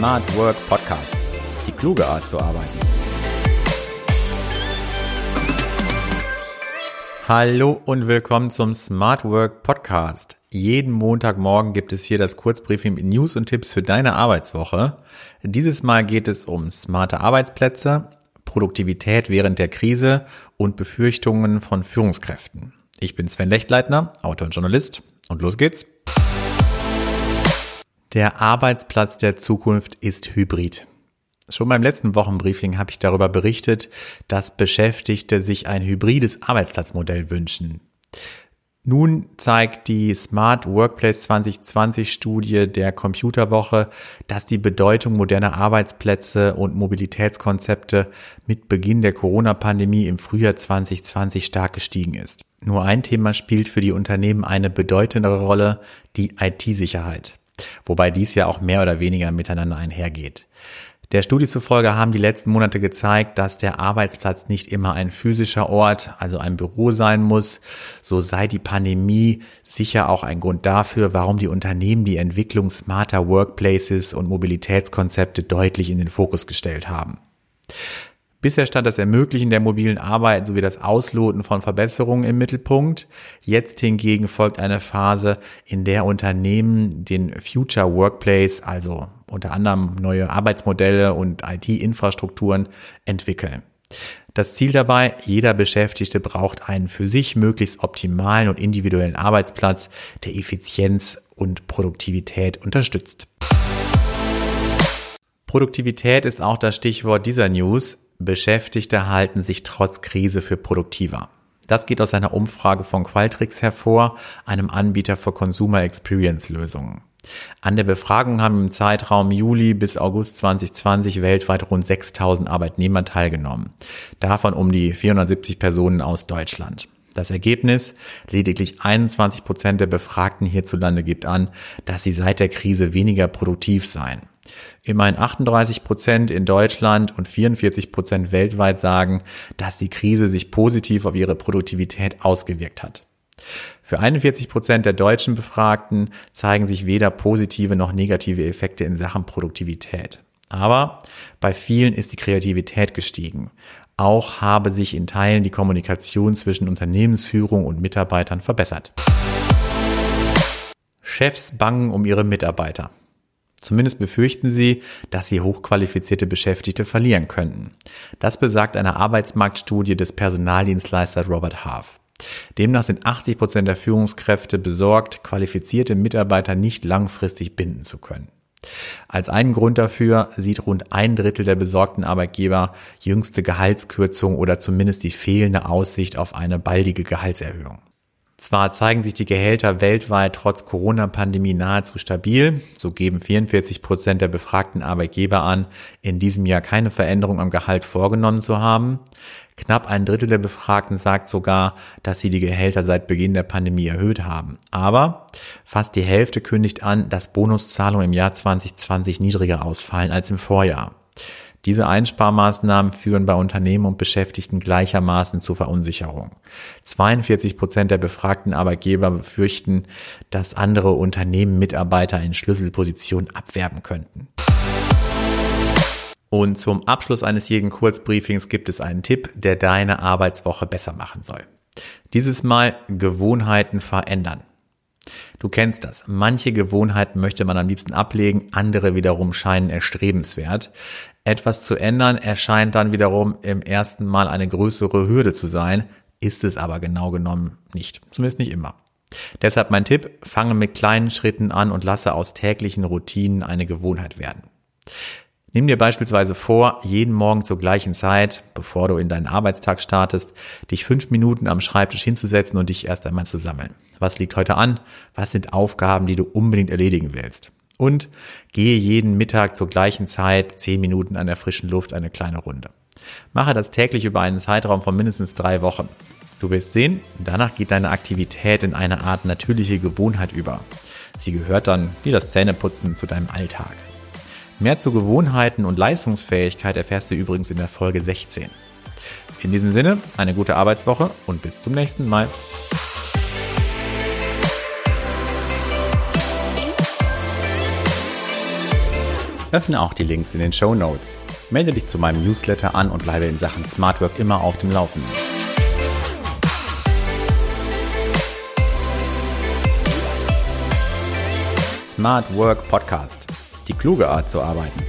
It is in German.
Smart Work Podcast. Die kluge Art zu arbeiten. Hallo und willkommen zum Smart Work Podcast. Jeden Montagmorgen gibt es hier das Kurzbriefing mit News und Tipps für deine Arbeitswoche. Dieses Mal geht es um smarte Arbeitsplätze, Produktivität während der Krise und Befürchtungen von Führungskräften. Ich bin Sven Lechtleitner, Autor und Journalist und los geht's. Der Arbeitsplatz der Zukunft ist hybrid. Schon beim letzten Wochenbriefing habe ich darüber berichtet, dass Beschäftigte sich ein hybrides Arbeitsplatzmodell wünschen. Nun zeigt die Smart Workplace 2020 Studie der Computerwoche, dass die Bedeutung moderner Arbeitsplätze und Mobilitätskonzepte mit Beginn der Corona-Pandemie im Frühjahr 2020 stark gestiegen ist. Nur ein Thema spielt für die Unternehmen eine bedeutendere Rolle, die IT-Sicherheit. Wobei dies ja auch mehr oder weniger miteinander einhergeht. Der Studie zufolge haben die letzten Monate gezeigt, dass der Arbeitsplatz nicht immer ein physischer Ort, also ein Büro sein muss. So sei die Pandemie sicher auch ein Grund dafür, warum die Unternehmen die Entwicklung smarter Workplaces und Mobilitätskonzepte deutlich in den Fokus gestellt haben. Bisher stand das Ermöglichen der mobilen Arbeit sowie das Ausloten von Verbesserungen im Mittelpunkt. Jetzt hingegen folgt eine Phase, in der Unternehmen den Future Workplace, also unter anderem neue Arbeitsmodelle und IT-Infrastrukturen entwickeln. Das Ziel dabei, jeder Beschäftigte braucht einen für sich möglichst optimalen und individuellen Arbeitsplatz, der Effizienz und Produktivität unterstützt. Produktivität ist auch das Stichwort dieser News. Beschäftigte halten sich trotz Krise für produktiver. Das geht aus einer Umfrage von Qualtrics hervor, einem Anbieter für Consumer Experience Lösungen. An der Befragung haben im Zeitraum Juli bis August 2020 weltweit rund 6000 Arbeitnehmer teilgenommen. Davon um die 470 Personen aus Deutschland. Das Ergebnis, lediglich 21 Prozent der Befragten hierzulande gibt an, dass sie seit der Krise weniger produktiv seien. Immerhin 38 Prozent in Deutschland und 44 Prozent weltweit sagen, dass die Krise sich positiv auf ihre Produktivität ausgewirkt hat. Für 41 Prozent der deutschen Befragten zeigen sich weder positive noch negative Effekte in Sachen Produktivität. Aber bei vielen ist die Kreativität gestiegen. Auch habe sich in Teilen die Kommunikation zwischen Unternehmensführung und Mitarbeitern verbessert. Chefs bangen um ihre Mitarbeiter. Zumindest befürchten sie, dass sie hochqualifizierte Beschäftigte verlieren könnten. Das besagt eine Arbeitsmarktstudie des Personaldienstleisters Robert Half. Demnach sind 80 Prozent der Führungskräfte besorgt, qualifizierte Mitarbeiter nicht langfristig binden zu können. Als einen Grund dafür sieht rund ein Drittel der besorgten Arbeitgeber jüngste Gehaltskürzung oder zumindest die fehlende Aussicht auf eine baldige Gehaltserhöhung. Zwar zeigen sich die Gehälter weltweit trotz Corona-Pandemie nahezu stabil, so geben 44 Prozent der befragten Arbeitgeber an, in diesem Jahr keine Veränderung am Gehalt vorgenommen zu haben. Knapp ein Drittel der Befragten sagt sogar, dass sie die Gehälter seit Beginn der Pandemie erhöht haben. Aber fast die Hälfte kündigt an, dass Bonuszahlungen im Jahr 2020 niedriger ausfallen als im Vorjahr. Diese Einsparmaßnahmen führen bei Unternehmen und Beschäftigten gleichermaßen zu Verunsicherung. 42 Prozent der befragten Arbeitgeber befürchten, dass andere Unternehmen Mitarbeiter in Schlüsselpositionen abwerben könnten. Und zum Abschluss eines jeden Kurzbriefings gibt es einen Tipp, der deine Arbeitswoche besser machen soll. Dieses Mal Gewohnheiten verändern. Du kennst das. Manche Gewohnheiten möchte man am liebsten ablegen, andere wiederum scheinen erstrebenswert. Etwas zu ändern erscheint dann wiederum im ersten Mal eine größere Hürde zu sein, ist es aber genau genommen nicht. Zumindest nicht immer. Deshalb mein Tipp, fange mit kleinen Schritten an und lasse aus täglichen Routinen eine Gewohnheit werden. Nimm dir beispielsweise vor, jeden Morgen zur gleichen Zeit, bevor du in deinen Arbeitstag startest, dich fünf Minuten am Schreibtisch hinzusetzen und dich erst einmal zu sammeln. Was liegt heute an? Was sind Aufgaben, die du unbedingt erledigen willst? Und gehe jeden Mittag zur gleichen Zeit zehn Minuten an der frischen Luft eine kleine Runde. Mache das täglich über einen Zeitraum von mindestens drei Wochen. Du wirst sehen, danach geht deine Aktivität in eine Art natürliche Gewohnheit über. Sie gehört dann, wie das Zähneputzen, zu deinem Alltag. Mehr zu Gewohnheiten und Leistungsfähigkeit erfährst du übrigens in der Folge 16. In diesem Sinne, eine gute Arbeitswoche und bis zum nächsten Mal. Öffne auch die Links in den Show Notes. Melde dich zu meinem Newsletter an und bleibe in Sachen Smart Work immer auf dem Laufenden. Smart Work Podcast. Die kluge Art zu arbeiten.